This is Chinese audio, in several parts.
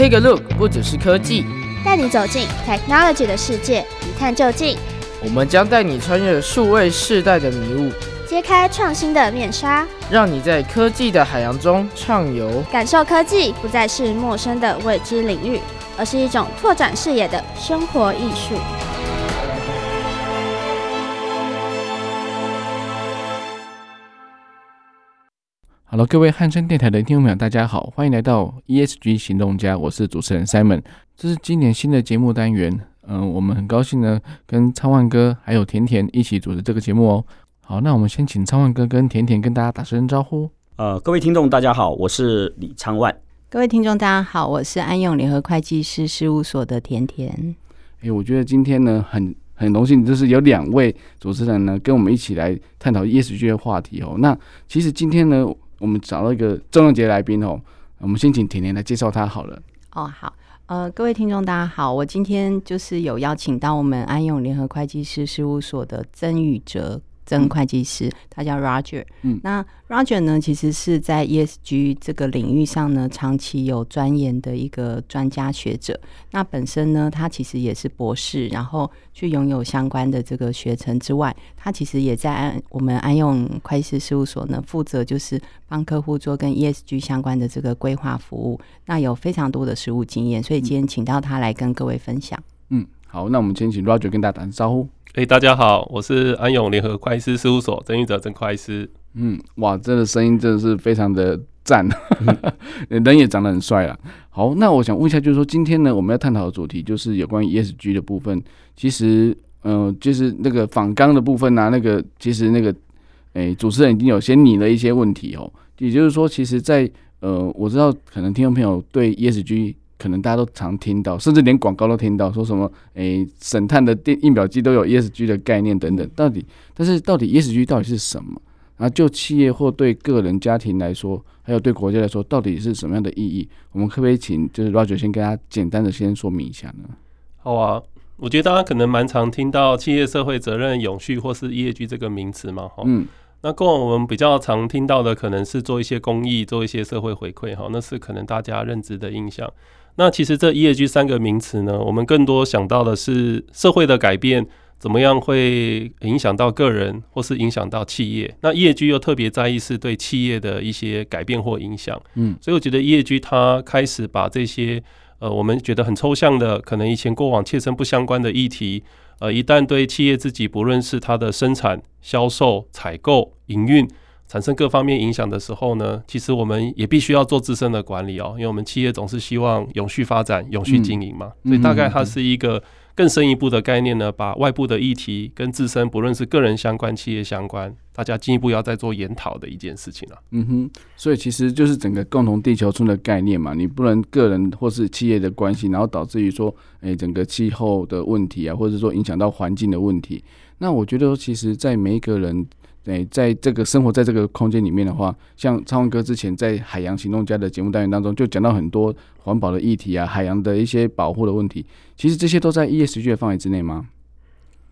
Take a look，不只是科技，带你走进 technology 的世界，一探究竟。我们将带你穿越数位世代的迷雾，揭开创新的面纱，让你在科技的海洋中畅游，感受科技不再是陌生的未知领域，而是一种拓展视野的生活艺术。Hello，各位汉声电台的听众朋友，大家好，欢迎来到 ESG 行动家，我是主持人 Simon，这是今年新的节目单元。嗯、呃，我们很高兴呢，跟昌万哥还有甜甜一起主持这个节目哦。好，那我们先请昌万哥跟甜甜跟大家打声招呼。呃，各位听众大家好，我是李昌万。各位听众大家好，我是安永联合会计师事务所的甜甜。哎，我觉得今天呢，很很荣幸，就是有两位主持人呢，跟我们一起来探讨 ESG 的话题哦。那其实今天呢。我们找到一个重量级来宾哦，我们先请甜甜来介绍他好了。哦，好，呃，各位听众大家好，我今天就是有邀请到我们安永联合会计师事务所的曾宇哲。曾会计师，他叫 Roger。嗯，那 Roger 呢，其实是在 ESG 这个领域上呢，长期有钻研的一个专家学者。那本身呢，他其实也是博士，然后去拥有相关的这个学程之外，他其实也在安我们安用会计师事务所呢，负责就是帮客户做跟 ESG 相关的这个规划服务。那有非常多的实务经验，所以今天请到他来跟各位分享。嗯，好，那我们先请 Roger 跟大家打声招呼。哎，大家好，我是安永联合会计师事务所曾玉哲曾会计师。嗯，哇，这个声音真的是非常的赞，人也长得很帅啦。好，那我想问一下，就是说今天呢，我们要探讨的主题就是有关于 ESG 的部分。其实，嗯、呃，就是那个仿钢的部分啊，那个其实那个，哎，主持人已经有先拟了一些问题哦。也就是说，其实在，在呃，我知道可能听众朋友对 ESG。可能大家都常听到，甚至连广告都听到，说什么诶，欸、省碳的电印表机都有 ESG 的概念等等。到底，但是到底 ESG 到底是什么？然后就企业或对个人家庭来说，还有对国家来说，到底是什么样的意义？我们可不可以请就是 Roger 先跟大家简单的先说明一下呢？好啊，我觉得大家可能蛮常听到企业社会责任、永续或是 ESG 这个名词嘛，哈。嗯。那过往我们比较常听到的，可能是做一些公益、做一些社会回馈，哈，那是可能大家认知的印象。那其实这 ESG 三个名词呢，我们更多想到的是社会的改变怎么样会影响到个人，或是影响到企业。那 ESG 又特别在意是对企业的一些改变或影响。嗯，所以我觉得 ESG 它开始把这些呃我们觉得很抽象的，可能以前过往切身不相关的议题，呃，一旦对企业自己不论是它的生产、销售、采购、营运。产生各方面影响的时候呢，其实我们也必须要做自身的管理哦，因为我们企业总是希望永续发展、永续经营嘛，嗯、所以大概它是一个更深一步的概念呢，把外部的议题跟自身不论是个人相关、企业相关，大家进一步要再做研讨的一件事情了。嗯哼，所以其实就是整个共同地球村的概念嘛，你不能个人或是企业的关系，然后导致于说，诶，整个气候的问题啊，或者说影响到环境的问题。那我觉得，其实，在每一个人。对，在这个生活在这个空间里面的话，像昌文哥之前在海洋行动家的节目单元当中，就讲到很多环保的议题啊，海洋的一些保护的问题。其实这些都在 ESG 的范围之内吗？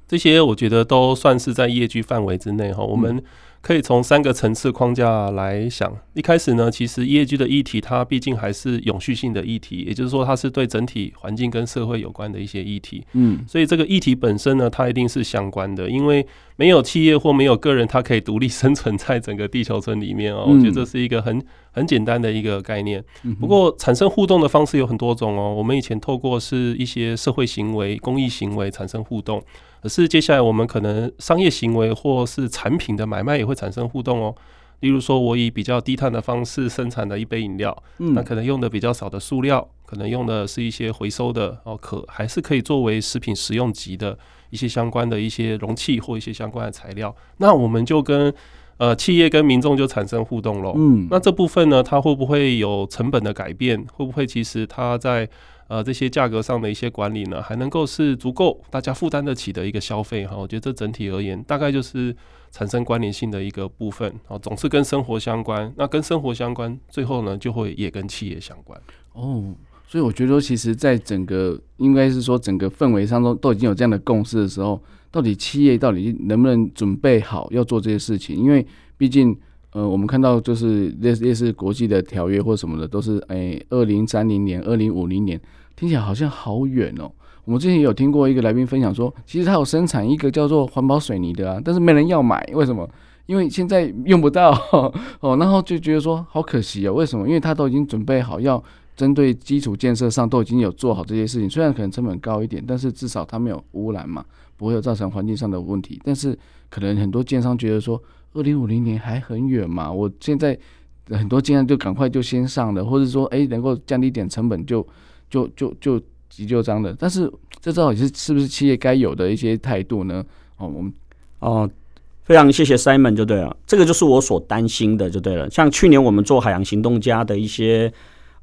这些我觉得都算是在 ESG 范围之内哈。我们、嗯。可以从三个层次框架来想。一开始呢，其实 ESG 的议题，它毕竟还是永续性的议题，也就是说，它是对整体环境跟社会有关的一些议题。嗯，所以这个议题本身呢，它一定是相关的，因为没有企业或没有个人，它可以独立生存在整个地球村里面哦。我觉得这是一个很很简单的一个概念。不过，产生互动的方式有很多种哦。我们以前透过是一些社会行为、公益行为产生互动。可是接下来我们可能商业行为或是产品的买卖也会产生互动哦。例如说，我以比较低碳的方式生产的一杯饮料，嗯，那可能用的比较少的塑料，可能用的是一些回收的哦，可还是可以作为食品食用级的一些相关的一些容器或一些相关的材料。那我们就跟呃企业跟民众就产生互动喽。嗯，那这部分呢，它会不会有成本的改变？会不会其实它在呃，这些价格上的一些管理呢，还能够是足够大家负担得起的一个消费哈。我觉得这整体而言，大概就是产生关联性的一个部分啊，总是跟生活相关。那跟生活相关，最后呢，就会也跟企业相关。哦，所以我觉得，其实，在整个应该是说整个氛围当中，都已经有这样的共识的时候，到底企业到底能不能准备好要做这些事情？因为毕竟。呃，我们看到就是类类似国际的条约或什么的，都是诶，二零三零年、二零五零年，听起来好像好远哦。我们之前也有听过一个来宾分享说，其实他有生产一个叫做环保水泥的啊，但是没人要买，为什么？因为现在用不到 哦，然后就觉得说好可惜哦。为什么？因为他都已经准备好要针对基础建设上都已经有做好这些事情，虽然可能成本高一点，但是至少它没有污染嘛，不会有造成环境上的问题。但是可能很多建商觉得说，二零五零年还很远嘛，我现在很多建商就赶快就先上了，或者说哎能够降低点成本就就就就。急就章的，但是这到底是是不是企业该有的一些态度呢？哦，我们哦，非常谢谢 Simon 就对了，这个就是我所担心的就对了。像去年我们做海洋行动家的一些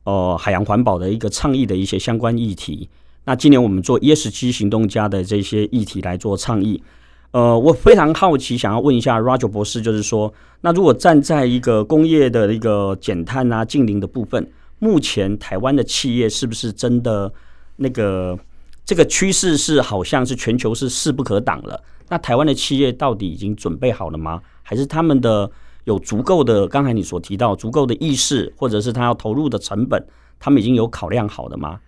呃海洋环保的一个倡议的一些相关议题，那今年我们做 ESG 行动家的这些议题来做倡议。呃，我非常好奇，想要问一下 Roger 博士，就是说，那如果站在一个工业的一个减碳啊、净零的部分，目前台湾的企业是不是真的？那个这个趋势是好像是全球是势不可挡了。那台湾的企业到底已经准备好了吗？还是他们的有足够的刚才你所提到足够的意识，或者是他要投入的成本，他们已经有考量好的吗？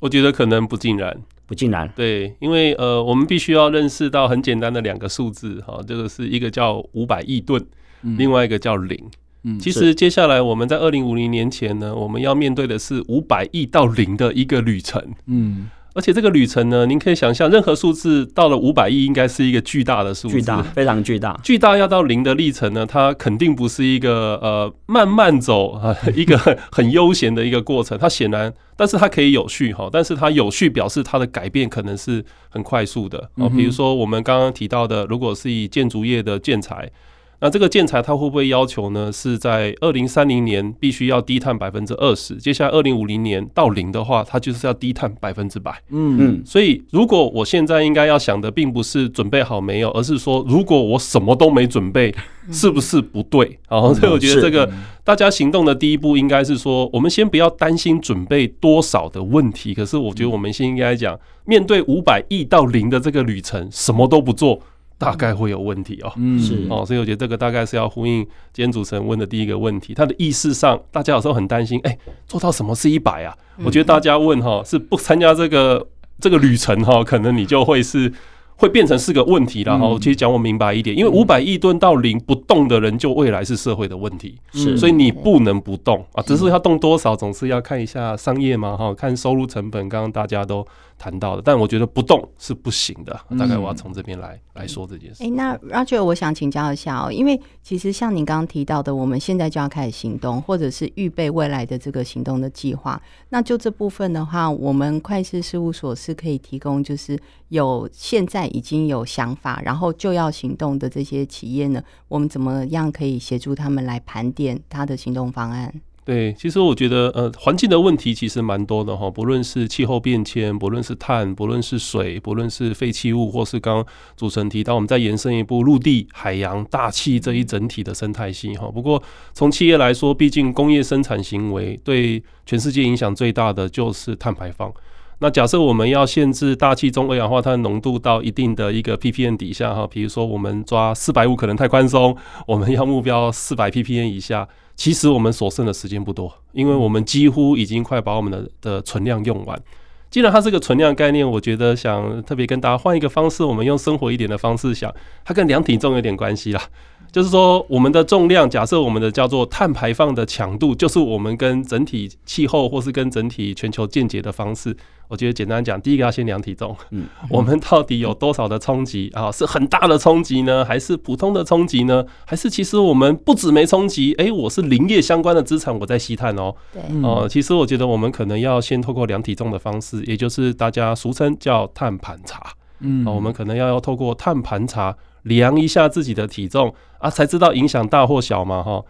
我觉得可能不尽然，不尽然。对，因为呃，我们必须要认识到很简单的两个数字哈，这个是一个叫五百亿吨，另外一个叫零。嗯，其实接下来我们在二零五零年前呢，我们要面对的是五百亿到零的一个旅程。嗯，而且这个旅程呢，您可以想象，任何数字到了五百亿，应该是一个巨大的数字，巨大，非常巨大。巨大要到零的历程呢，它肯定不是一个呃慢慢走啊，一个很悠闲的一个过程。它显然，但是它可以有序哈，但是它有序表示它的改变可能是很快速的哦。比如说我们刚刚提到的，如果是以建筑业的建材。那这个建材它会不会要求呢？是在二零三零年必须要低碳百分之二十，接下来二零五零年到零的话，它就是要低碳百分之百。嗯嗯。所以如果我现在应该要想的，并不是准备好没有，而是说如果我什么都没准备，是不是不对？然后所以我觉得这个大家行动的第一步应该是说，我们先不要担心准备多少的问题，可是我觉得我们先应该讲，面对五百亿到零的这个旅程，什么都不做。大概会有问题哦，嗯，是哦，所以我觉得这个大概是要呼应今天主持人问的第一个问题。他的意识上，大家有时候很担心，哎，做到什么是一百啊？我觉得大家问哈，是不参加这个这个旅程哈，可能你就会是。会变成是个问题，然后其实讲我明白一点，因为五百亿吨到零不动的人，就未来是社会的问题，是，所以你不能不动啊，只是要动多少，总是要看一下商业嘛，哈，看收入成本，刚刚大家都谈到的，但我觉得不动是不行的，大概我要从这边来来说这件事。哎，那 Roger，我想请教一下哦，因为其实像您刚刚提到的，我们现在就要开始行动，或者是预备未来的这个行动的计划，那就这部分的话，我们会计师事务所是可以提供，就是有现在。已经有想法，然后就要行动的这些企业呢，我们怎么样可以协助他们来盘点他的行动方案？对，其实我觉得，呃，环境的问题其实蛮多的哈，不论是气候变迁，不论是碳，不论是水，不论是废弃物，或是刚刚主持人提到，我们再延伸一步，陆地、海洋、大气这一整体的生态系哈。不过从企业来说，毕竟工业生产行为对全世界影响最大的就是碳排放。那假设我们要限制大气中二氧化碳浓度到一定的一个 ppm 底下哈，比如说我们抓四百五可能太宽松，我们要目标四百 ppm 以下，其实我们所剩的时间不多，因为我们几乎已经快把我们的的存量用完。既然它是个存量概念，我觉得想特别跟大家换一个方式，我们用生活一点的方式想，它跟量体重有点关系啦。就是说，我们的重量，假设我们的叫做碳排放的强度，就是我们跟整体气候或是跟整体全球间接的方式。我觉得简单讲，第一个要先量体重，嗯，我们到底有多少的冲击啊？是很大的冲击呢，还是普通的冲击呢？还是其实我们不止没冲击，诶，我是林业相关的资产，我在吸碳哦。对，哦，其实我觉得我们可能要先透过量体重的方式，也就是大家俗称叫碳盘查，嗯，我们可能要要透过碳盘查。量一下自己的体重啊，才知道影响大或小嘛，哈。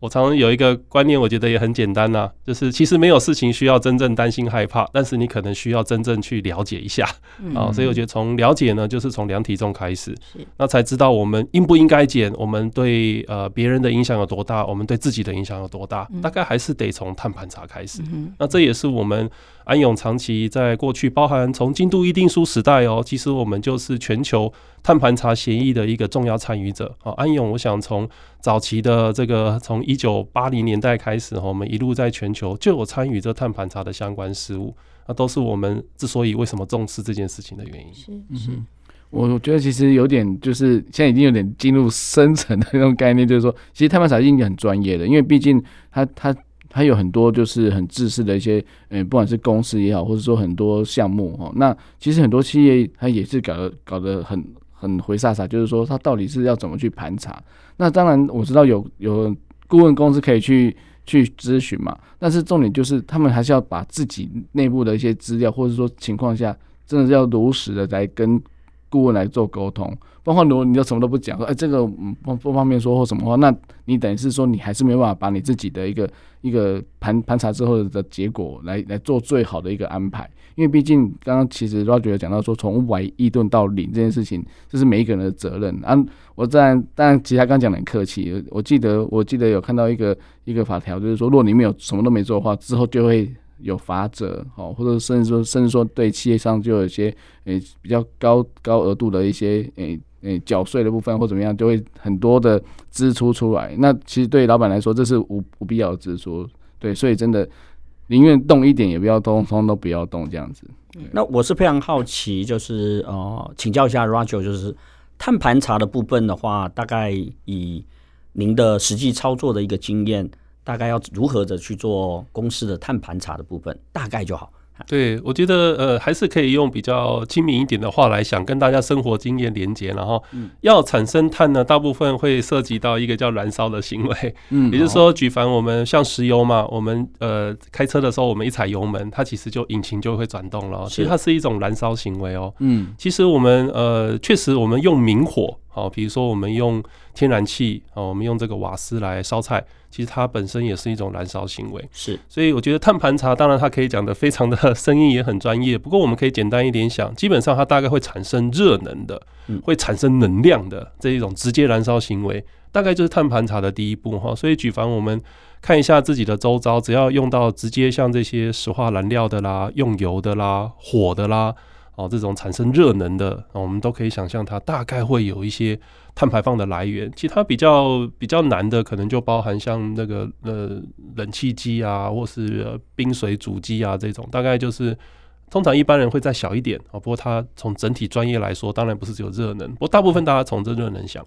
我常常有一个观念，我觉得也很简单呐、啊，就是其实没有事情需要真正担心害怕，但是你可能需要真正去了解一下啊。所以我觉得从了解呢，就是从量体重开始，那才知道我们应不应该减，我们对呃别人的影响有多大，我们对自己的影响有多大，大概还是得从碳盘查开始。那这也是我们安永长期在过去，包含从京都议定书时代哦，其实我们就是全球碳盘查协议的一个重要参与者啊。安永，我想从早期的这个从一九八零年代开始，我们一路在全球就有参与这碳盘查的相关事务，那都是我们之所以为什么重视这件事情的原因。是是，我我觉得其实有点就是现在已经有点进入深层的那种概念，就是说，其实碳盘查已经很专业的，因为毕竟它它。它有很多就是很自私的一些，嗯，不管是公司也好，或者说很多项目哈，那其实很多企业它也是搞得搞得很很灰煞煞，就是说它到底是要怎么去盘查？那当然我知道有有顾问公司可以去去咨询嘛，但是重点就是他们还是要把自己内部的一些资料，或者说情况下，真的是要如实的来跟顾问来做沟通。包括如果你要什么都不讲，说哎这个嗯不不方便说或什么话，那你等于是说你还是没有办法把你自己的一个一个盘盘查之后的结果来来做最好的一个安排，因为毕竟刚刚其实 Roger 讲到说从五百亿吨到零这件事情，这是每一个人的责任啊。我当然当然其他刚讲的很客气，我记得我记得有看到一个一个法条，就是说如果你没有什么都没做的话，之后就会。有罚则，哦，或者甚至说，甚至说对企业上就有一些诶、比较高高额度的一些诶诶缴税的部分或怎么样，就会很多的支出出来。那其实对老板来说，这是无不必要的支出，对，所以真的宁愿动一点，也不要，通通都不要动这样子。那我是非常好奇，就是呃，请教一下 Roger，就是碳盘查的部分的话，大概以您的实际操作的一个经验。大概要如何的去做公司的碳盘查的部分，大概就好。对，我觉得呃，还是可以用比较亲民一点的话来想，跟大家生活经验连接。然后，要产生碳呢，大部分会涉及到一个叫燃烧的行为。嗯，也就是说，举凡我们像石油嘛，我们呃开车的时候，我们一踩油门，它其实就引擎就会转动了。其实它是一种燃烧行为哦。嗯，其实我们呃，确实我们用明火。好，比如说我们用天然气，哦，我们用这个瓦斯来烧菜，其实它本身也是一种燃烧行为。是，所以我觉得碳盘查，当然它可以讲的非常的 生硬，也很专业。不过我们可以简单一点想，基本上它大概会产生热能的，会产生能量的这一种直接燃烧行为，大概就是碳盘查的第一步哈。所以举凡我们看一下自己的周遭，只要用到直接像这些石化燃料的啦，用油的啦，火的啦。哦，这种产生热能的，我们都可以想象它大概会有一些碳排放的来源。其他比较比较难的，可能就包含像那个呃冷气机啊，或是冰水主机啊这种，大概就是通常一般人会再小一点啊。不过它从整体专业来说，当然不是只有热能，不过大部分大家从这热能想。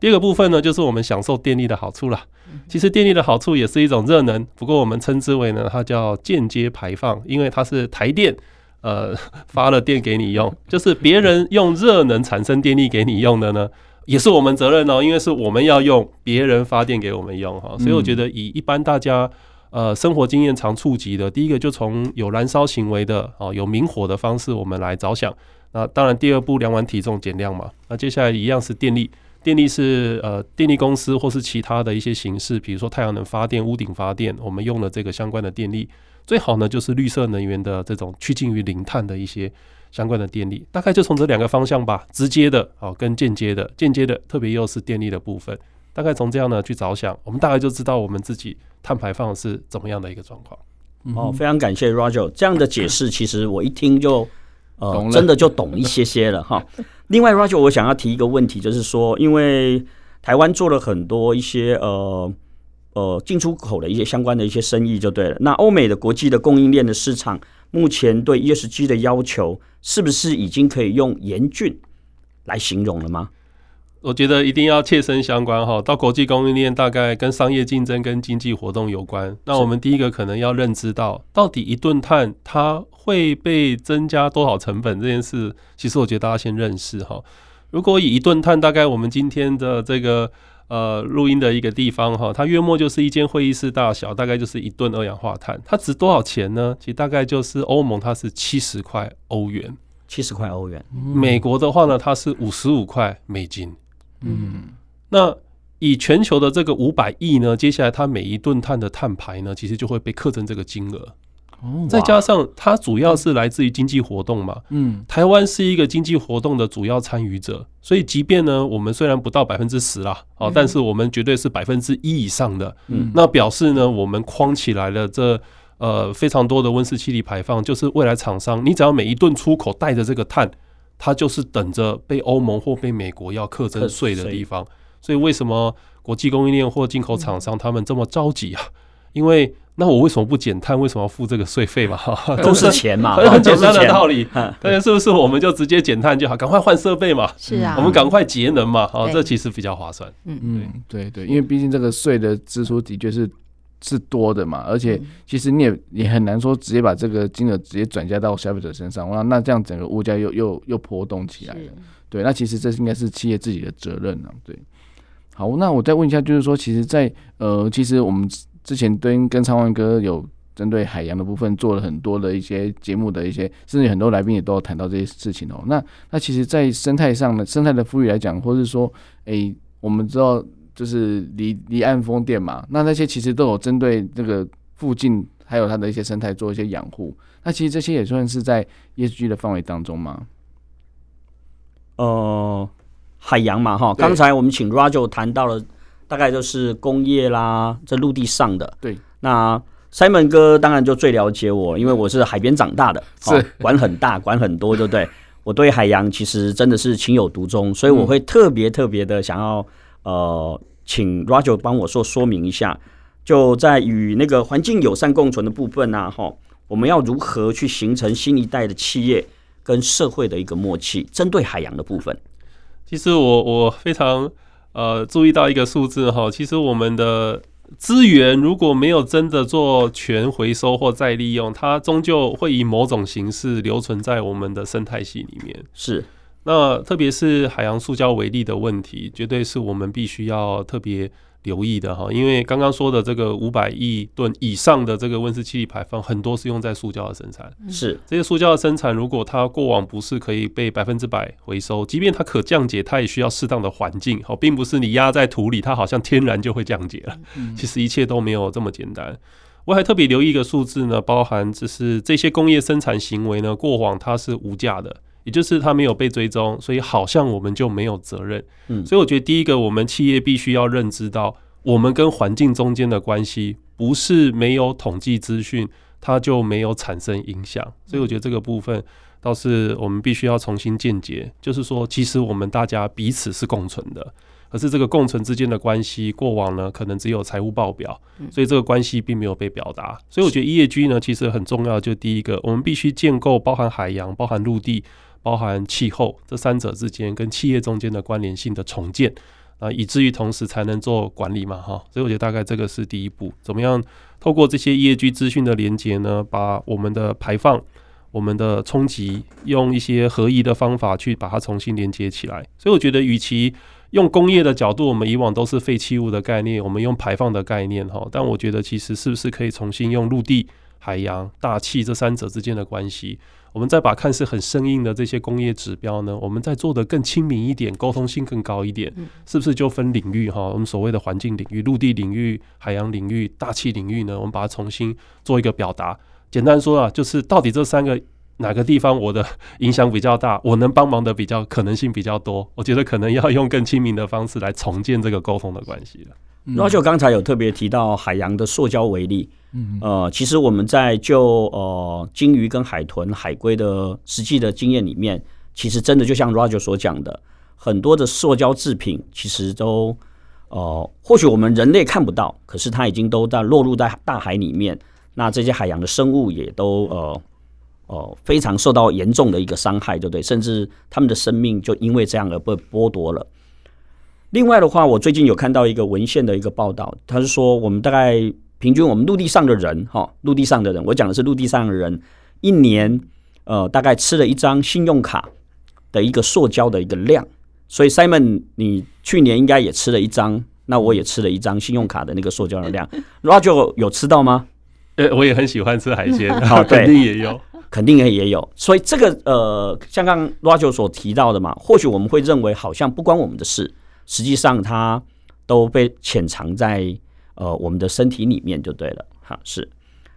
第二个部分呢，就是我们享受电力的好处啦。其实电力的好处也是一种热能，不过我们称之为呢，它叫间接排放，因为它是台电。呃，发了电给你用，就是别人用热能产生电力给你用的呢，也是我们责任哦，因为是我们要用别人发电给我们用哈，所以我觉得以一般大家呃生活经验常触及的，第一个就从有燃烧行为的哦，有明火的方式我们来着想，那当然第二步量完体重减量嘛，那接下来一样是电力，电力是呃电力公司或是其他的一些形式，比如说太阳能发电、屋顶发电，我们用了这个相关的电力。最好呢，就是绿色能源的这种趋近于零碳的一些相关的电力，大概就从这两个方向吧，直接的哦，跟间接的，间接的特别又是电力的部分，大概从这样呢去着想，我们大概就知道我们自己碳排放是怎么样的一个状况。哦，非常感谢 Roger 这样的解释，其实我 一听就呃真的就懂一些些了哈。另外，Roger 我想要提一个问题，就是说，因为台湾做了很多一些呃。呃，进出口的一些相关的一些生意就对了。那欧美的国际的供应链的市场，目前对 ESG 的要求，是不是已经可以用严峻来形容了吗？我觉得一定要切身相关哈。到国际供应链，大概跟商业竞争跟经济活动有关。那我们第一个可能要认知到，到底一吨碳它会被增加多少成本这件事，其实我觉得大家先认识哈。如果以一吨碳，大概我们今天的这个。呃，录音的一个地方哈，它约莫就是一间会议室大小，大概就是一吨二氧化碳。它值多少钱呢？其实大概就是欧盟，它是七十块欧元，七十块欧元。美国的话呢，它是五十五块美金。嗯，那以全球的这个五百亿呢，接下来它每一吨碳的碳排呢，其实就会被刻成这个金额。再加上它主要是来自于经济活动嘛，嗯，台湾是一个经济活动的主要参与者，所以即便呢，我们虽然不到百分之十啦，哦，但是我们绝对是百分之一以上的，嗯，那表示呢，我们框起来了这呃非常多的温室气体排放，就是未来厂商你只要每一吨出口带着这个碳，它就是等着被欧盟或被美国要课征税的地方。所以为什么国际供应链或进口厂商他们这么着急啊？因为那我为什么不减碳？为什么要付这个税费嘛？都是钱嘛，很简单的道理。大家是不是我们就直接减碳就好？赶快换设备嘛。是啊，我们赶快节能嘛。哦，这其实比较划算。嗯嗯，对对，因为毕竟这个税的支出的确是是多的嘛，而且其实你也也很难说直接把这个金额直接转嫁到消费者身上。那那这样整个物价又又又波动起来了。对，那其实这应该是企业自己的责任啊。对。好，那我再问一下，就是说，其实在，在呃，其实我们之前跟跟昌万哥有针对海洋的部分做了很多的一些节目的一些，甚至很多来宾也都有谈到这些事情哦。那那其实，在生态上的生态的富裕来讲，或是说，诶、我们知道就是离离岸风电嘛，那那些其实都有针对这个附近还有它的一些生态做一些养护。那其实这些也算是在 ESG 的范围当中吗？呃。海洋嘛，哈，刚才我们请 Roger 谈到了，大概就是工业啦，在陆地上的。对，那 Simon 哥当然就最了解我，因为我是海边长大的，是管很大，管很多，对不对？我对海洋其实真的是情有独钟，所以我会特别特别的想要，呃，请 Roger 帮我说说明一下，就在与那个环境友善共存的部分啊，哈，我们要如何去形成新一代的企业跟社会的一个默契，针对海洋的部分。其实我我非常呃注意到一个数字哈，其实我们的资源如果没有真的做全回收或再利用，它终究会以某种形式留存在我们的生态系里面。是，那特别是海洋塑胶为例的问题，绝对是我们必须要特别。留意的哈，因为刚刚说的这个五百亿吨以上的这个温室气体排放，很多是用在塑胶的生产。是这些塑胶的生产，如果它过往不是可以被百分之百回收，即便它可降解，它也需要适当的环境。好，并不是你压在土里，它好像天然就会降解了。其实一切都没有这么简单。我还特别留意一个数字呢，包含就是这些工业生产行为呢，过往它是无价的。也就是它没有被追踪，所以好像我们就没有责任。嗯，所以我觉得第一个，我们企业必须要认知到，我们跟环境中间的关系不是没有统计资讯，它就没有产生影响。所以我觉得这个部分倒是我们必须要重新见解，就是说，其实我们大家彼此是共存的，可是这个共存之间的关系，过往呢可能只有财务报表，所以这个关系并没有被表达。所以我觉得 ESG 呢，其实很重要，就第一个，我们必须建构包含海洋、包含陆地。包含气候这三者之间跟企业中间的关联性的重建啊，以至于同时才能做管理嘛，哈，所以我觉得大概这个是第一步，怎么样透过这些 ESG 资讯的连接呢，把我们的排放、我们的冲击，用一些合宜的方法去把它重新连接起来。所以我觉得，与其用工业的角度，我们以往都是废弃物的概念，我们用排放的概念，哈，但我觉得其实是不是可以重新用陆地、海洋、大气这三者之间的关系？我们再把看似很生硬的这些工业指标呢，我们再做得更亲民一点，沟通性更高一点，是不是就分领域哈？我们所谓的环境领域、陆地领域、海洋领域、大气领域呢，我们把它重新做一个表达。简单说啊，就是到底这三个哪个地方我的影响比较大，我能帮忙的比较可能性比较多，我觉得可能要用更亲民的方式来重建这个沟通的关系了。Roger 刚才有特别提到海洋的塑胶微粒。嗯，呃，其实我们在就呃鲸鱼跟海豚、海龟的实际的经验里面，其实真的就像 Roger 所讲的，很多的塑胶制品其实都呃，或许我们人类看不到，可是它已经都在落入在大海里面。那这些海洋的生物也都呃呃非常受到严重的一个伤害，对不对？甚至他们的生命就因为这样而被剥夺了。另外的话，我最近有看到一个文献的一个报道，他是说我们大概。平均我们陆地上的人，哈，陆地上的人，我讲的是陆地上的人，一年呃大概吃了一张信用卡的一个塑胶的一个量。所以 Simon，你去年应该也吃了一张，那我也吃了一张信用卡的那个塑胶的量。Roger 有吃到吗？呃，我也很喜欢吃海鲜，好，肯定也有，肯定也也有。所以这个呃，像刚 Roger 所提到的嘛，或许我们会认为好像不关我们的事，实际上它都被潜藏在。呃，我们的身体里面就对了，哈，是。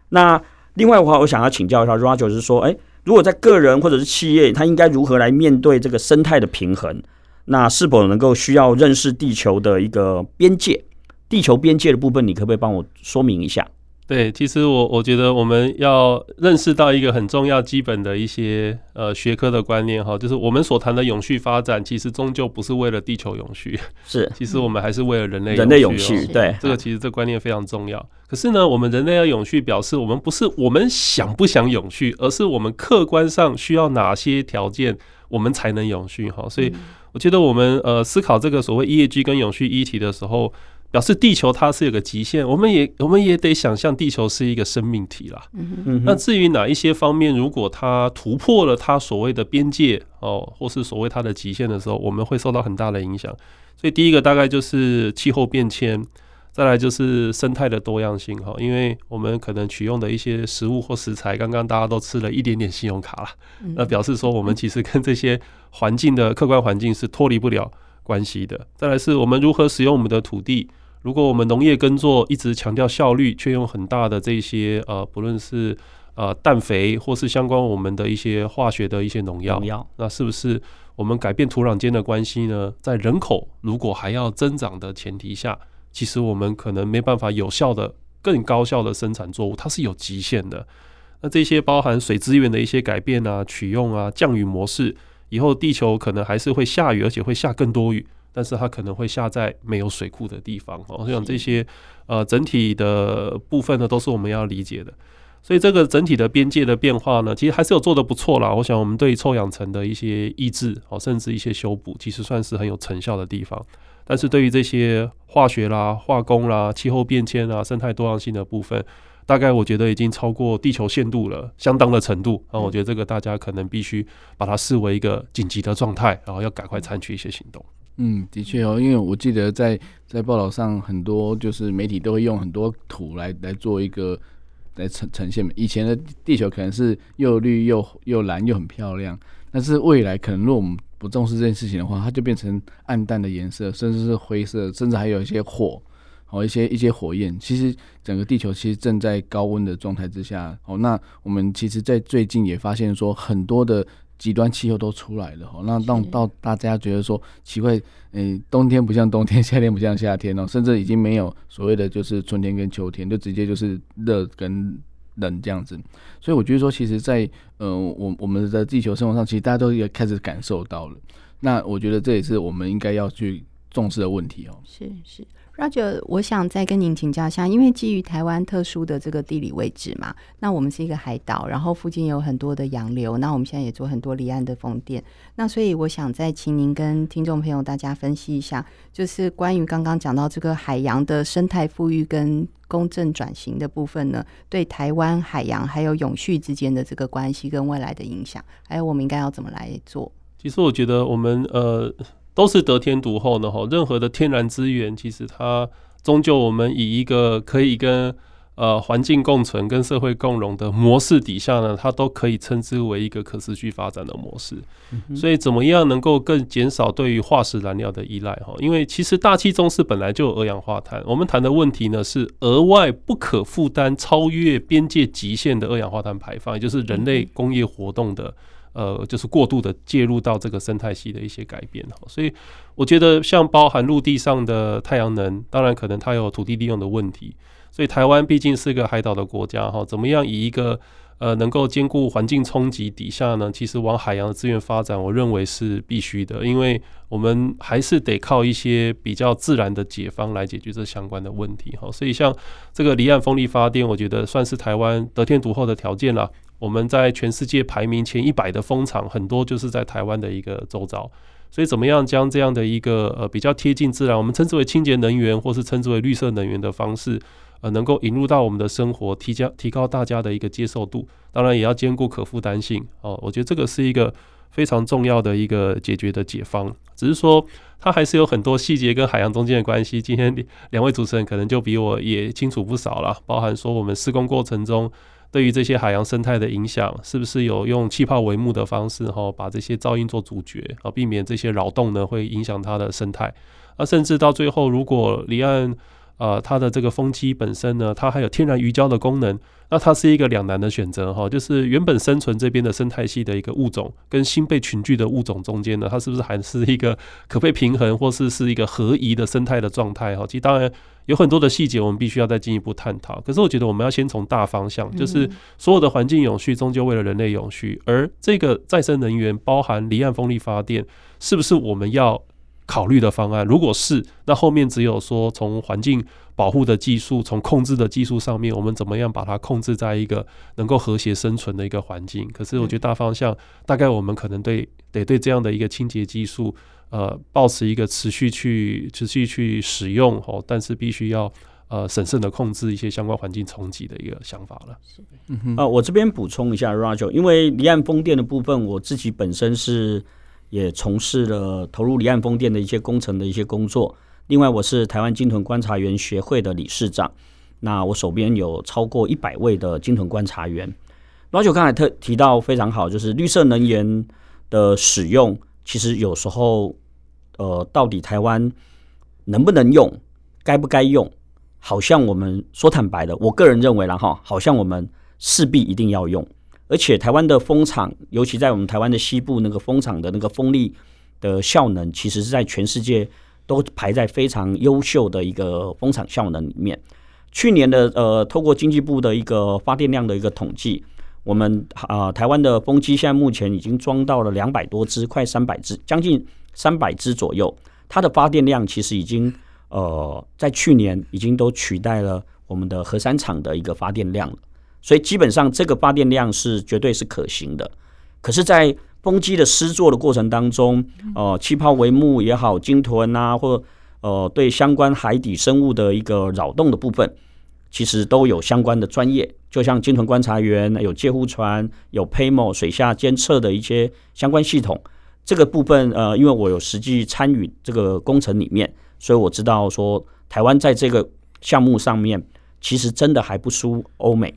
那另外的话，我想要请教一下 Roger，是说，哎，如果在个人或者是企业，他应该如何来面对这个生态的平衡？那是否能够需要认识地球的一个边界？地球边界的部分，你可不可以帮我说明一下？对，其实我我觉得我们要认识到一个很重要、基本的一些呃学科的观念哈，就是我们所谈的永续发展，其实终究不是为了地球永续，是，其实我们还是为了人类人类永续。对，这个其实这个观念非常重要。可是呢，我们人类要永续，表示我们不是我们想不想永续，而是我们客观上需要哪些条件，我们才能永续哈。所以我觉得我们呃思考这个所谓 ESG 跟永续议题的时候。表示地球它是有个极限，我们也我们也得想象地球是一个生命体啦。嗯，那至于哪一些方面，如果它突破了它所谓的边界哦，或是所谓它的极限的时候，我们会受到很大的影响。所以第一个大概就是气候变迁，再来就是生态的多样性哈，因为我们可能取用的一些食物或食材，刚刚大家都吃了一点点信用卡了，那表示说我们其实跟这些环境的客观环境是脱离不了关系的。再来是我们如何使用我们的土地。如果我们农业耕作一直强调效率，却用很大的这些呃，不论是呃氮肥或是相关我们的一些化学的一些农药，农药，那是不是我们改变土壤间的关系呢？在人口如果还要增长的前提下，其实我们可能没办法有效的、更高效的生产作物，它是有极限的。那这些包含水资源的一些改变啊、取用啊、降雨模式，以后地球可能还是会下雨，而且会下更多雨。但是它可能会下在没有水库的地方哦，我想这些呃整体的部分呢，都是我们要理解的。所以这个整体的边界的变化呢，其实还是有做的不错啦。我想我们对臭氧层的一些抑制哦，甚至一些修补，其实算是很有成效的地方。但是对于这些化学啦、化工啦、气候变迁啊、生态多样性的部分，大概我觉得已经超过地球限度了，相当的程度。那我觉得这个大家可能必须把它视为一个紧急的状态，然后要赶快采取一些行动。嗯，的确哦，因为我记得在在报道上，很多就是媒体都会用很多图来来做一个来呈呈现。以前的地球可能是又绿又又蓝又很漂亮，但是未来可能如果我们不重视这件事情的话，它就变成暗淡的颜色，甚至是灰色，甚至还有一些火，哦，一些一些火焰。其实整个地球其实正在高温的状态之下。哦，那我们其实，在最近也发现说很多的。极端气候都出来了，那让到大家觉得说奇怪，嗯，冬天不像冬天，夏天不像夏天哦，甚至已经没有所谓的就是春天跟秋天，就直接就是热跟冷这样子。所以我觉得说，其实在，在呃，我我们的地球生活上，其实大家都也开始感受到了。那我觉得这也是我们应该要去重视的问题哦。是是。Roger，我想再跟您请教一下，因为基于台湾特殊的这个地理位置嘛，那我们是一个海岛，然后附近有很多的洋流，那我们现在也做很多离岸的风电，那所以我想再请您跟听众朋友大家分析一下，就是关于刚刚讲到这个海洋的生态富裕跟公正转型的部分呢，对台湾海洋还有永续之间的这个关系跟未来的影响，还有我们应该要怎么来做？其实我觉得我们呃。都是得天独厚的哈，任何的天然资源，其实它终究我们以一个可以跟呃环境共存、跟社会共荣的模式底下呢，它都可以称之为一个可持续发展的模式。所以，怎么样能够更减少对于化石燃料的依赖哈？因为其实大气中是本来就有二氧化碳，我们谈的问题呢是额外不可负担、超越边界极限的二氧化碳排放，也就是人类工业活动的。呃，就是过度的介入到这个生态系的一些改变哈，所以我觉得像包含陆地上的太阳能，当然可能它有土地利用的问题，所以台湾毕竟是个海岛的国家哈，怎么样以一个呃能够兼顾环境冲击底下呢？其实往海洋的资源发展，我认为是必须的，因为我们还是得靠一些比较自然的解方来解决这相关的问题哈，所以像这个离岸风力发电，我觉得算是台湾得天独厚的条件了。我们在全世界排名前一百的风场，很多就是在台湾的一个周遭，所以怎么样将这样的一个呃比较贴近自然，我们称之为清洁能源，或是称之为绿色能源的方式，呃，能够引入到我们的生活，提加提高大家的一个接受度，当然也要兼顾可负担性哦。我觉得这个是一个非常重要的一个解决的解方，只是说它还是有很多细节跟海洋中间的关系。今天两位主持人可能就比我也清楚不少了，包含说我们施工过程中。对于这些海洋生态的影响，是不是有用气泡帷幕的方式哈，把这些噪音做阻绝啊，避免这些扰动呢会影响它的生态？啊，甚至到最后，如果离岸呃，它的这个风机本身呢，它还有天然鱼胶的功能，那它是一个两难的选择哈，就是原本生存这边的生态系的一个物种，跟新被群聚的物种中间呢，它是不是还是一个可被平衡，或是是一个合宜的生态的状态哈？其实当然有很多的细节，我们必须要再进一步探讨。可是我觉得我们要先从大方向，就是所有的环境永续，终究为了人类永续，而这个再生能源包含离岸风力发电，是不是我们要？考虑的方案，如果是，那后面只有说从环境保护的技术，从控制的技术上面，我们怎么样把它控制在一个能够和谐生存的一个环境？可是我觉得大方向，大概我们可能对得对这样的一个清洁技术，呃，保持一个持续去持续去使用哦，但是必须要呃审慎的控制一些相关环境冲击的一个想法了。嗯哼，呃，我这边补充一下，Roger，因为离岸风电的部分，我自己本身是。也从事了投入离岸风电的一些工程的一些工作。另外，我是台湾鲸豚观察员协会的理事长。那我手边有超过一百位的鲸豚观察员。老九刚才特提到非常好，就是绿色能源的使用，其实有时候，呃，到底台湾能不能用，该不该用，好像我们说坦白的，我个人认为了哈，好像我们势必一定要用。而且台湾的风场，尤其在我们台湾的西部那个风场的那个风力的效能，其实是在全世界都排在非常优秀的一个风场效能里面。去年的呃，透过经济部的一个发电量的一个统计，我们啊、呃、台湾的风机现在目前已经装到了两百多只，快三百只，将近三百只左右。它的发电量其实已经呃在去年已经都取代了我们的核三厂的一个发电量了。所以基本上这个发电量是绝对是可行的，可是，在风机的施作的过程当中，呃，气泡帷幕也好，鲸豚啊，或呃，对相关海底生物的一个扰动的部分，其实都有相关的专业，就像鲸豚观察员有介护船，有 PAMO 水下监测的一些相关系统。这个部分，呃，因为我有实际参与这个工程里面，所以我知道说，台湾在这个项目上面，其实真的还不输欧美。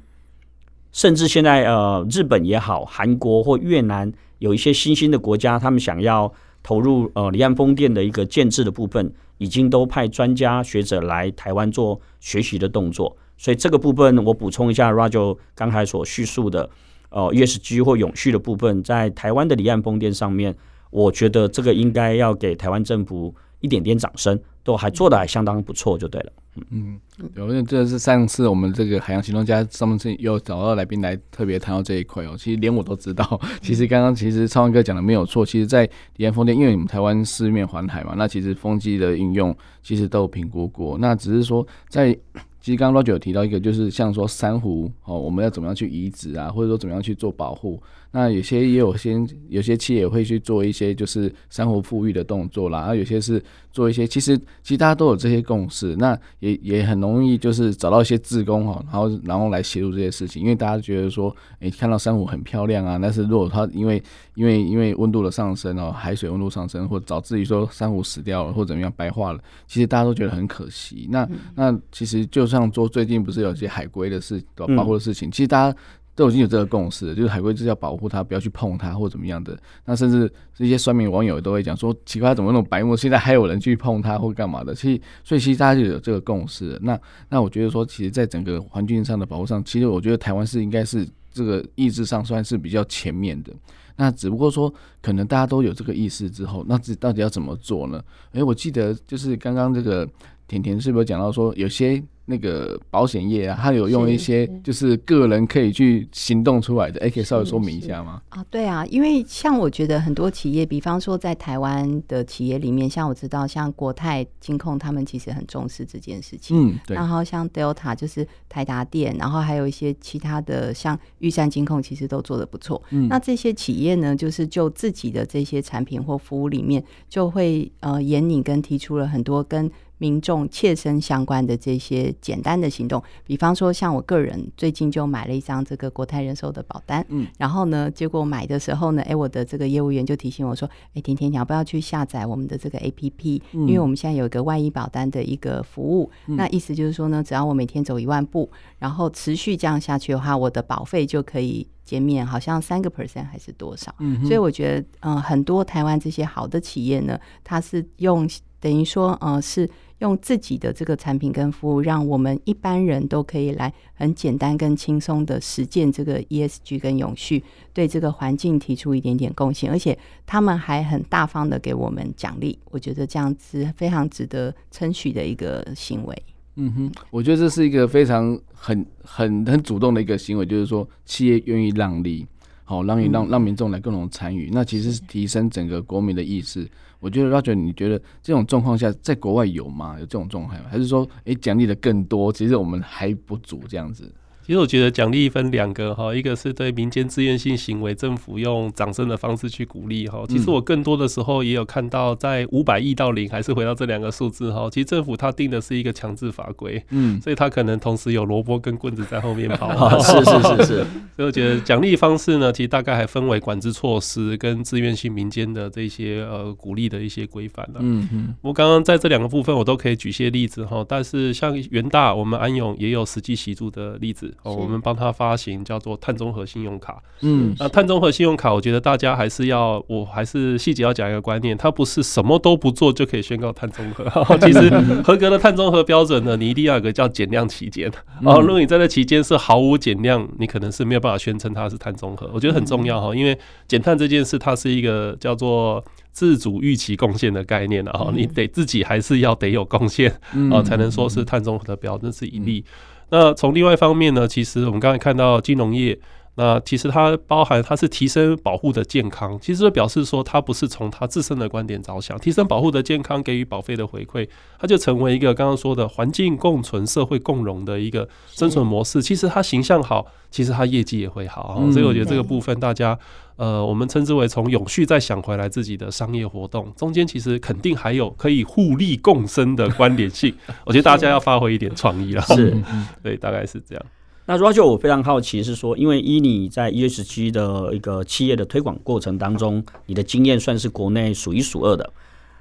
甚至现在，呃，日本也好，韩国或越南有一些新兴的国家，他们想要投入呃离岸风电的一个建置的部分，已经都派专家学者来台湾做学习的动作。所以这个部分我补充一下，Roger 刚才所叙述的，呃，ESG 或永续的部分，在台湾的离岸风电上面，我觉得这个应该要给台湾政府一点点掌声，都还做得还相当不错，就对了。嗯，有，因为这是上次我们这个海洋行动家上面又找到来宾来特别谈到这一块哦。其实连我都知道，其实刚刚其实超文哥讲的没有错。其实，在离岸风电，因为你们台湾四面环海嘛，那其实风机的应用其实都有评估过。那只是说，在其实刚刚 Roger 有提到一个，就是像说珊瑚哦，我们要怎么样去移植啊，或者说怎么样去做保护。那有些也有些有些企业也会去做一些就是珊瑚富裕的动作啦，然后有些是做一些，其实其实大家都有这些共识，那也也很容易就是找到一些志工哈，然后然后来协助这些事情，因为大家觉得说，诶，看到珊瑚很漂亮啊，但是如果它因为因为因为温度的上升哦，海水温度上升，或导致于说珊瑚死掉了或怎么样白化了，其实大家都觉得很可惜。那那其实就像说最近不是有些海龟的事保护的事情，其实大家。都已经有这个共识，就是海龟就是要保护它，不要去碰它或怎么样的。那甚至这些酸民网友都会讲说，奇怪，怎么那种白目，现在还有人去碰它或干嘛的？其实，所以其实大家就有这个共识。那那我觉得说，其实，在整个环境上的保护上，其实我觉得台湾是应该是这个意识上算是比较前面的。那只不过说，可能大家都有这个意识之后，那这到底要怎么做呢？诶、我记得就是刚刚这个甜甜是不是讲到说有些。那个保险业啊，它有用一些就是个人可以去行动出来的，哎，可以稍微说明一下吗？啊，对啊，因为像我觉得很多企业，比方说在台湾的企业里面，像我知道像国泰金控，他们其实很重视这件事情。嗯，对。然后像 Delta 就是台达电，然后还有一些其他的像玉山金控，其实都做的不错。嗯，那这些企业呢，就是就自己的这些产品或服务里面，就会呃引领跟提出了很多跟。民众切身相关的这些简单的行动，比方说像我个人最近就买了一张这个国泰人寿的保单，嗯，然后呢，结果买的时候呢，哎，我的这个业务员就提醒我说，哎，甜甜，你要不要去下载我们的这个 APP？因为我们现在有一个万一保单的一个服务，嗯，那意思就是说呢，只要我每天走一万步，然后持续这样下去的话，我的保费就可以减免，好像三个 percent 还是多少？嗯，所以我觉得，嗯，很多台湾这些好的企业呢，它是用等于说，呃，是。用自己的这个产品跟服务，让我们一般人都可以来很简单跟轻松的实践这个 ESG 跟永续，对这个环境提出一点点贡献，而且他们还很大方的给我们奖励，我觉得这样子非常值得称许的一个行为。嗯哼，我觉得这是一个非常很很很主动的一个行为，就是说企业愿意让利，好让你让让民众来共同参与，那其实是提升整个国民的意识。我觉得 Roger，你觉得这种状况下在国外有吗？有这种状况吗？还是说，诶奖励的更多，其实我们还不足这样子？其实我觉得奖励分两个哈，一个是对民间自愿性行为，政府用掌声的方式去鼓励哈。其实我更多的时候也有看到，在五百亿到零，还是回到这两个数字哈。其实政府它定的是一个强制法规，嗯，所以它可能同时有萝卜跟棍子在后面跑。是是是是。所以我觉得奖励方式呢，其实大概还分为管制措施跟自愿性民间的这些呃鼓励的一些规范了。嗯嗯。我刚刚在这两个部分，我都可以举些例子哈。但是像元大，我们安永也有实际协助的例子。哦，我们帮他发行叫做碳中和信用卡。嗯，那碳中和信用卡，我觉得大家还是要，我还是细节要讲一个观念，它不是什么都不做就可以宣告碳中和。其实合格的碳中和标准呢，你一定要有个叫减量期间。哦，如果你在这期间是毫无减量，你可能是没有办法宣称它是碳中和。我觉得很重要哈，因为减碳这件事，它是一个叫做自主预期贡献的概念，然后你得自己还是要得有贡献啊，才能说是碳中和的标准是一例。那从另外一方面呢，其实我们刚才看到金融业，那其实它包含它是提升保护的健康，其实表示说它不是从它自身的观点着想，提升保护的健康给予保费的回馈，它就成为一个刚刚说的环境共存、社会共荣的一个生存模式。其实它形象好，其实它业绩也会好，所以我觉得这个部分大家。呃，我们称之为从永续再想回来自己的商业活动，中间其实肯定还有可以互利共生的关联性。我觉得大家要发挥一点创意了。是，对，大概是这样。那 Roger，我非常好奇是说，因为依你在 ESG 的一个企业的推广过程当中，你的经验算是国内数一数二的。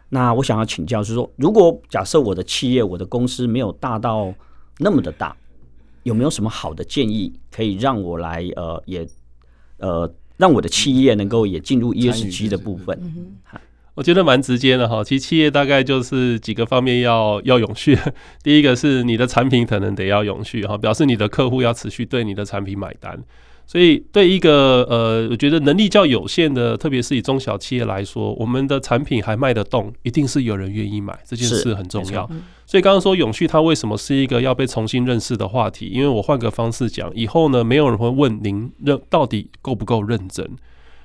那我想要请教是说，如果假设我的企业、我的公司没有大到那么的大，有没有什么好的建议可以让我来呃也呃。让我的企业能够也进入 ESG 的部分，我觉得蛮直接的哈。其实企业大概就是几个方面要要永续。第一个是你的产品可能得要永续哈，表示你的客户要持续对你的产品买单。所以对一个呃，我觉得能力较有限的，特别是以中小企业来说，我们的产品还卖得动，一定是有人愿意买，这件事很重要。所以刚刚说永续，它为什么是一个要被重新认识的话题？因为我换个方式讲，以后呢，没有人会问您认到底够不够认真，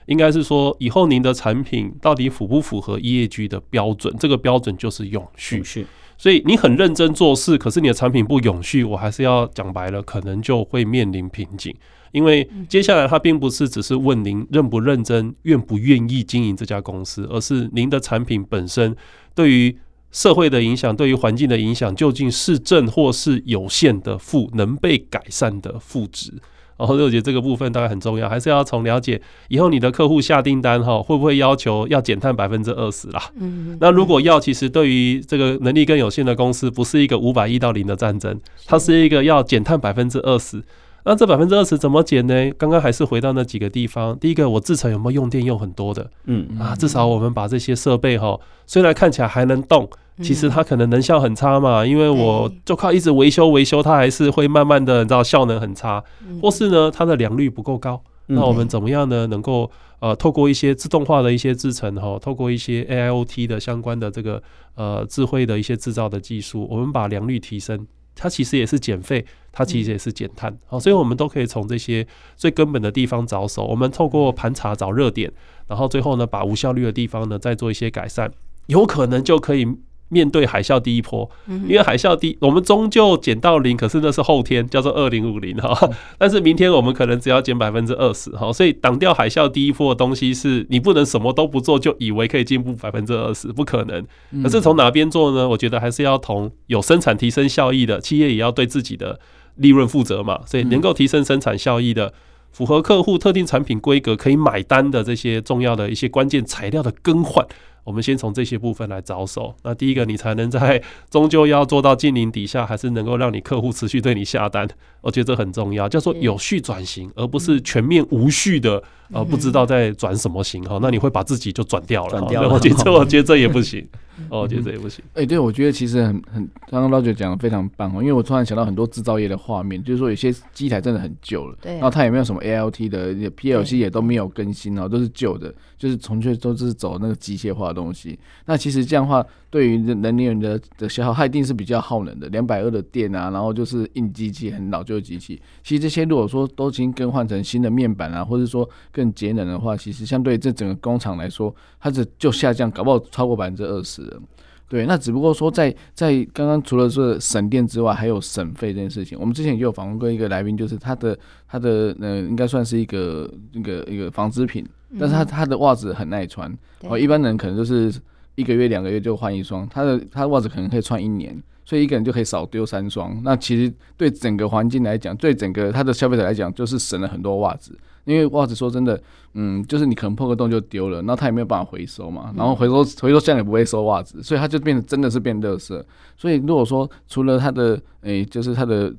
应该是说以后您的产品到底符不符合 EAG 的标准？这个标准就是永续。所以你很认真做事，可是你的产品不永续，我还是要讲白了，可能就会面临瓶颈。因为接下来它并不是只是问您认不认真、愿不愿意经营这家公司，而是您的产品本身对于社会的影响、对于环境的影响，究竟是正或是有限的负，能被改善的负值。然后我觉得这个部分大概很重要，还是要从了解以后你的客户下订单哈，会不会要求要减碳百分之二十啦？嗯，那如果要，其实对于这个能力更有限的公司，不是一个五百亿到零的战争，它是一个要减碳百分之二十。那这百分之二十怎么减呢？刚刚还是回到那几个地方。第一个，我制成有没有用电用很多的？嗯啊，至少我们把这些设备哈，虽然看起来还能动，其实它可能能效很差嘛。因为我就靠一直维修维修，它还是会慢慢的，你知道效能很差。或是呢，它的良率不够高。那我们怎么样呢？能够呃，透过一些自动化的一些制程哈，透过一些 AIoT 的相关的这个呃智慧的一些制造的技术，我们把良率提升。它其实也是减费，它其实也是减碳，好，所以我们都可以从这些最根本的地方着手。我们透过盘查找热点，然后最后呢，把无效率的地方呢再做一些改善，有可能就可以。面对海啸第一波，因为海啸第我们终究减到零，可是那是后天，叫做二零五零哈。但是明天我们可能只要减百分之二十哈，所以挡掉海啸第一波的东西是你不能什么都不做就以为可以进步百分之二十，不可能。可是从哪边做呢？我觉得还是要从有生产提升效益的企业也要对自己的利润负责嘛，所以能够提升生产效益的，符合客户特定产品规格可以买单的这些重要的一些关键材料的更换。我们先从这些部分来着手。那第一个，你才能在终究要做到近零底下，还是能够让你客户持续对你下单。我觉得这很重要，叫做有序转型，而不是全面无序的，呃，不知道在转什么型哈。那你会把自己就转掉了。转掉了。我觉得，我觉得这也不行。哦，我觉得这也不行。哎、欸，对，我觉得其实很很，刚刚 Roger 讲的非常棒哦，因为我突然想到很多制造业的画面，就是说有些机台真的很旧了，对、啊，然后它也没有什么 ALT 的 PLC 也都没有更新哦，都是旧的，就是纯粹都是走那个机械化的东西。那其实这样的话，对于能源的的消耗，它一定是比较耗能的，两百二的电啊，然后就是硬机器，很老旧的机器。其实这些如果说都已经更换成新的面板啊，或者说更节能的话，其实相对这整个工厂来说，它是就下降，搞不好超过百分之二十了。对，那只不过说在在刚刚除了说省电之外，还有省费这件事情。我们之前也有访问过一个来宾，就是他的他的呃，应该算是一个一个一个纺织品，但是他他的袜子很耐穿，哦，一般人可能就是一个月两个月就换一双，他的他的袜子可能可以穿一年，所以一个人就可以少丢三双。那其实对整个环境来讲，对整个他的消费者来讲，就是省了很多袜子。因为袜子说真的，嗯，就是你可能破个洞就丢了，然后它也没有办法回收嘛，然后回收回收箱也不会收袜子，所以它就变得真的是变垃圾。所以如果说除了它的诶、欸，就是它的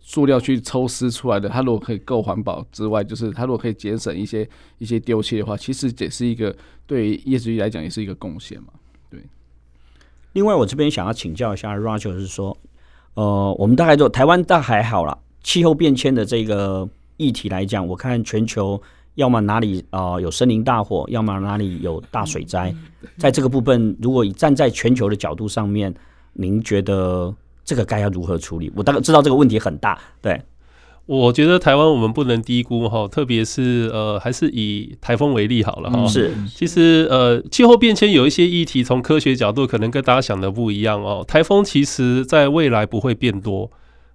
塑料去抽丝出来的，它如果可以够环保之外，就是它如果可以节省一些一些丢弃的话，其实也是一个对于 ESG 来讲也是一个贡献嘛。对。另外，我这边想要请教一下 Roger，是说，呃，我们大概做台湾大概还好啦，气候变迁的这个。议题来讲，我看全球要么哪里啊、呃、有森林大火，要么哪里有大水灾。在这个部分，如果以站在全球的角度上面，您觉得这个该要如何处理？我大概知道这个问题很大。对，我觉得台湾我们不能低估哈，特别是呃，还是以台风为例好了哈、嗯。是，其实呃，气候变迁有一些议题，从科学角度可能跟大家想的不一样哦。台风其实在未来不会变多，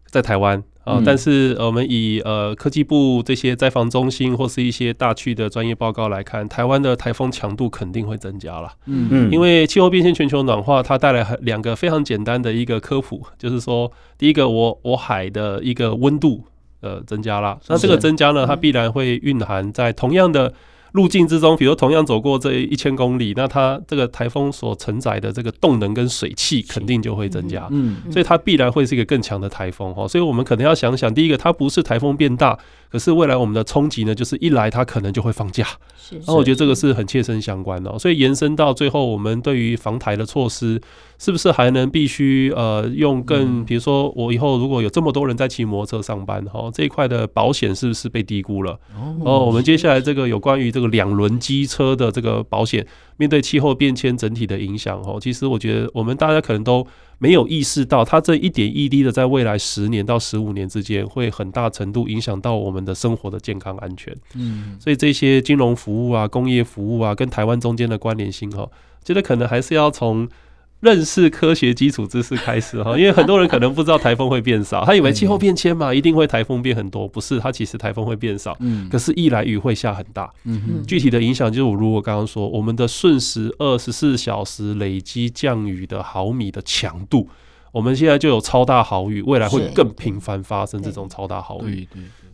在台湾。啊、哦，但是我们以呃科技部这些灾防中心或是一些大区的专业报告来看，台湾的台风强度肯定会增加了。嗯嗯，因为气候变迁、全球暖化，它带来两个非常简单的一个科普，就是说，第一个我，我我海的一个温度呃增加啦，那这个增加呢，它必然会蕴含在同样的。路径之中，比如同样走过这一千公里，那它这个台风所承载的这个动能跟水汽肯定就会增加，嗯，所以它必然会是一个更强的台风哦。所以我们可能要想想，第一个，它不是台风变大，可是未来我们的冲击呢，就是一来它可能就会放假，是，然后我觉得这个是。很切身相关的，所以延伸到最后，我们对于防台的措施。是不是还能必须呃用更，比如说我以后如果有这么多人在骑摩托车上班哈，这一块的保险是不是被低估了？哦，我们接下来这个有关于这个两轮机车的这个保险，面对气候变迁整体的影响哦，其实我觉得我们大家可能都没有意识到，它这一点一滴的在未来十年到十五年之间，会很大程度影响到我们的生活的健康安全。嗯，所以这些金融服务啊、工业服务啊，跟台湾中间的关联性哈，觉得可能还是要从。认识科学基础知识开始哈，因为很多人可能不知道台风会变少，他以为气候变迁嘛，一定会台风变很多，不是，它其实台风会变少，可是一来雨会下很大，嗯具体的影响就是我如果刚刚说，我们的瞬时二十四小时累积降雨的毫米的强度，我们现在就有超大豪雨，未来会更频繁发生这种超大豪雨。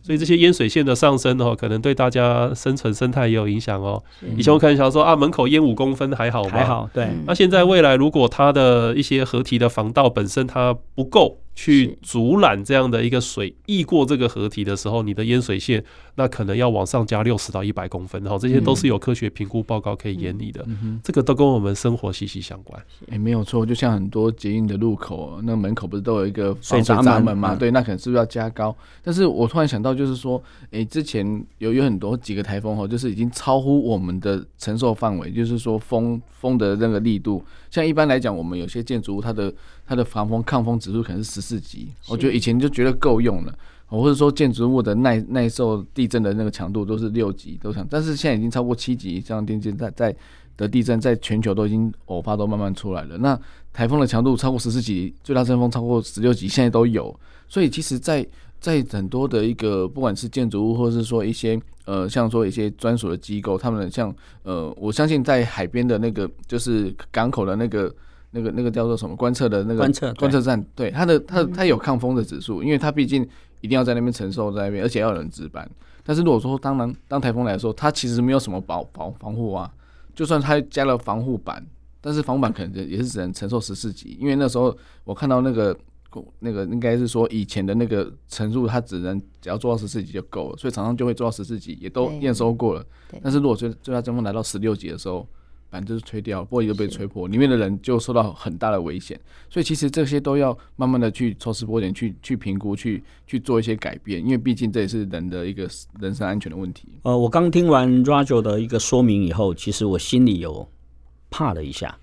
所以这些淹水线的上升哦，可能对大家生存生态也有影响哦。以前我可能想说啊，门口淹五公分还好吗？还好，对。那现在未来如果它的一些河堤的防盗本身它不够。去阻拦这样的一个水溢过这个河堤的时候，你的淹水线那可能要往上加六十到一百公分，然后这些都是有科学评估报告可以验你的，这个都跟我们生活息息相关。哎，没有错，就像很多捷运的路口，那门口不是都有一个水闸门嘛？对，那可能是不是要加高？但是我突然想到，就是说，哎，之前有有很多几个台风哈，就是已经超乎我们的承受范围，就是说风风的那个力度，像一般来讲，我们有些建筑物它的。它的防风抗风指数可能是十四级，我觉得以前就觉得够用了，或者说建筑物的耐耐受地震的那个强度都是六级都强，但是现在已经超过七级，像电机在在的地震在全球都已经偶发都慢慢出来了。那台风的强度超过十四级，最大阵风超过十六级，现在都有。所以其实在，在在很多的一个不管是建筑物，或者是说一些呃，像说一些专属的机构，他们像呃，我相信在海边的那个就是港口的那个。那个那个叫做什么观测的那个观测观测站，对它的它它有抗风的指数，因为它毕竟一定要在那边承受在那边，而且要有人值班。但是如果说当然当台风来说，它其实没有什么保保防护啊，就算它加了防护板，但是防护板可能也是只能承受十四级，因为那时候我看到那个那个应该是说以前的那个承数，它只能只要做到十四级就够了，所以常常就会做到十四级，也都验收过了。但是如果最最大阵风来到十六级的时候，板就是吹掉，玻璃都被吹破，里面的人就受到很大的危险。所以其实这些都要慢慢的去抽丝剥茧，去去评估，去去做一些改变，因为毕竟这也是人的一个人身安全的问题。呃，我刚听完 Roger 的一个说明以后，其实我心里有怕了一下。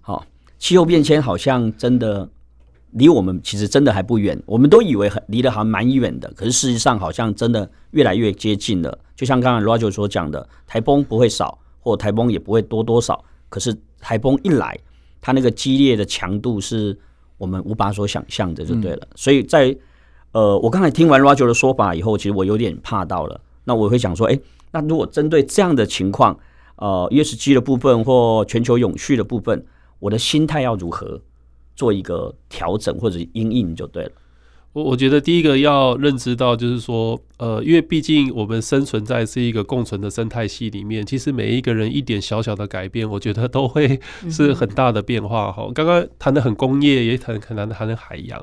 好，气候变迁好像真的离我们其实真的还不远，我们都以为很离得还蛮远的，可是事实上好像真的越来越接近了。就像刚刚 Roger 所讲的，台风不会少。或台风也不会多多少，可是台风一来，它那个激烈的强度是我们无法所想象的，就对了。嗯、所以在呃，我刚才听完 Roger 的说法以后，其实我有点怕到了。那我会想说，哎、欸，那如果针对这样的情况，呃，ESG 的部分或全球永续的部分，我的心态要如何做一个调整或者因应就对了。我我觉得第一个要认知到，就是说，呃，因为毕竟我们生存在是一个共存的生态系里面，其实每一个人一点小小的改变，我觉得都会是很大的变化哈。刚刚谈的很工业，也谈很难谈的海洋，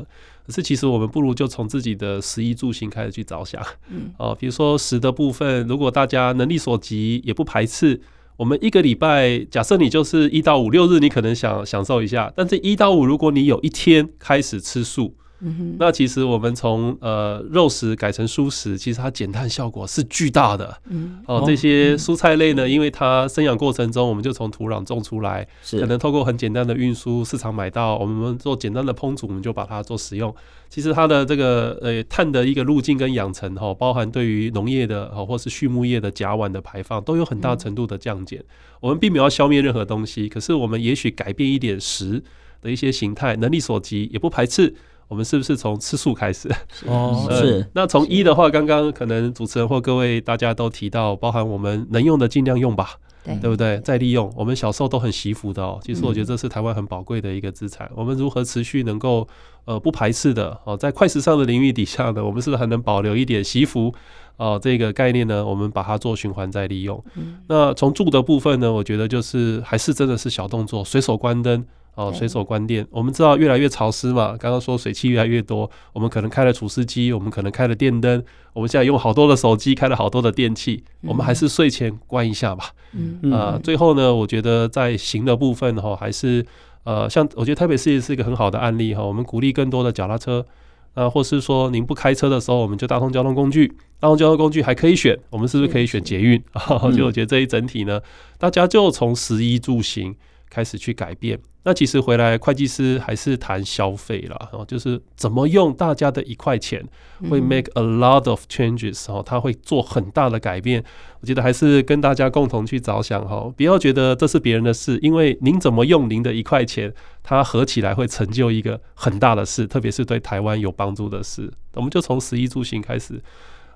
可是其实我们不如就从自己的食衣住行开始去着想，嗯，哦，比如说食的部分，如果大家能力所及，也不排斥，我们一个礼拜，假设你就是一到五六日，你可能想享受一下，但是一到五，如果你有一天开始吃素。嗯、那其实我们从呃肉食改成蔬食，其实它减碳效果是巨大的。嗯，哦，这些蔬菜类呢，因为它生养过程中，我们就从土壤种出来，可能透过很简单的运输，市场买到，我们做简单的烹煮，我们就把它做食用。其实它的这个呃碳的一个路径跟养成哈，包含对于农业的哈或是畜牧业的甲烷的排放，都有很大程度的降减。我们并没有要消灭任何东西，可是我们也许改变一点食的一些形态，能力所及，也不排斥。我们是不是从吃素开始？哦，是。那从一的话，刚刚可能主持人或各位大家都提到，包含我们能用的尽量用吧，对，对不对？再利用。我们小时候都很惜福的哦。其实我觉得这是台湾很宝贵的一个资产。嗯、我们如何持续能够呃不排斥的哦，在快时尚的领域底下呢，我们是不是还能保留一点惜福哦这个概念呢？我们把它做循环再利用。嗯、那从住的部分呢，我觉得就是还是真的是小动作，随手关灯。哦，随手关电。我们知道越来越潮湿嘛，刚刚说水汽越来越多，我们可能开了除湿机，我们可能开了电灯，我们现在用好多的手机，开了好多的电器，我们还是睡前关一下吧。嗯。啊，最后呢，我觉得在行的部分哈，还是呃，像我觉得台北市也是一个很好的案例哈，我们鼓励更多的脚踏车，啊，或是说您不开车的时候，我们就大通交通工具，大通交通工具还可以选，我们是不是可以选捷运？就我觉得这一整体呢，大家就从食衣住行开始去改变。那其实回来，会计师还是谈消费啦，哦，就是怎么用大家的一块钱，会 make a lot of changes 哦，他会做很大的改变。我觉得还是跟大家共同去着想哈，不要觉得这是别人的事，因为您怎么用您的一块钱，它合起来会成就一个很大的事，特别是对台湾有帮助的事。我们就从十一住行开始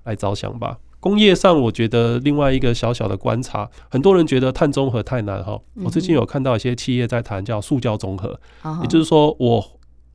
来着想吧。工业上，我觉得另外一个小小的观察，很多人觉得碳中和太难哈。我最近有看到一些企业在谈叫塑胶中和，也就是说，我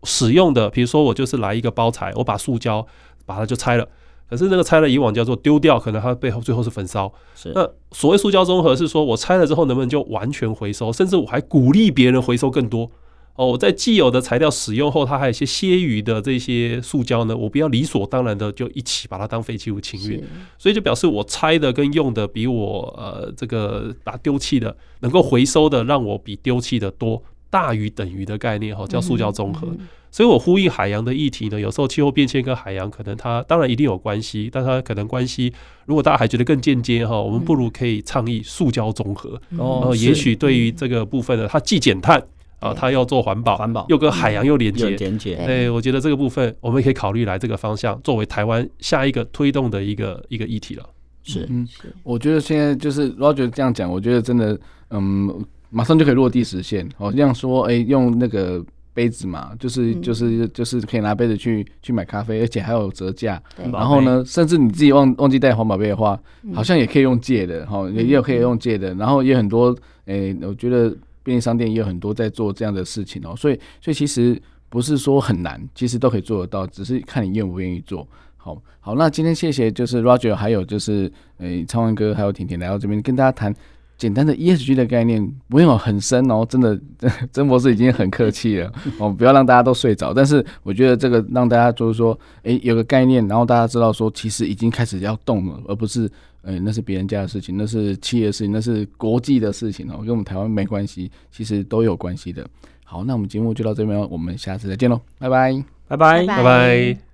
使用的，比如说我就是来一个包材，我把塑胶把它就拆了，可是那个拆了以往叫做丢掉，可能它背后最后是焚烧。那所谓塑胶中和是说我拆了之后能不能就完全回收，甚至我还鼓励别人回收更多。哦，我在既有的材料使用后，它还有一些些余的这些塑胶呢，我不要理所当然的就一起把它当废弃物清运，所以就表示我拆的跟用的比我呃这个把丢弃的能够回收的让我比丢弃的多大于等于的概念哈，叫塑胶综合。所以我呼应海洋的议题呢，有时候气候变迁跟海洋可能它当然一定有关系，但它可能关系如果大家还觉得更间接哈，我们不如可以倡议塑胶综合哦，也许对于这个部分呢，它既减碳。啊，他要做环保，环保又跟海洋又连接，连接。哎，我觉得这个部分我们可以考虑来这个方向，作为台湾下一个推动的一个一个议题了。是，嗯，我觉得现在就是 Roger 这样讲，我觉得真的，嗯，马上就可以落地实现。哦，这样说，哎，用那个杯子嘛，就是就是就是可以拿杯子去去买咖啡，而且还有折价。然后呢，甚至你自己忘忘记带环保杯的话，好像也可以用借的，哈，也有可以用借的。然后也很多，哎，我觉得。便利商店也有很多在做这样的事情哦，所以所以其实不是说很难，其实都可以做得到，只是看你愿不愿意做。好，好，那今天谢谢就是 Roger，还有就是诶，昌文哥还有甜甜来到这边跟大家谈简单的 ESG 的概念，不用很深哦，真的，曾博士已经很客气了哦，不要让大家都睡着。但是我觉得这个让大家就是说，诶，有个概念，然后大家知道说，其实已经开始要动了，而不是，诶，那是别人家的事情，那是企业的事情，那是国际的事情哦，跟我们台湾没关系，其实都有关系的。好，那我们节目就到这边，我们下次再见喽，拜拜，拜拜，拜拜。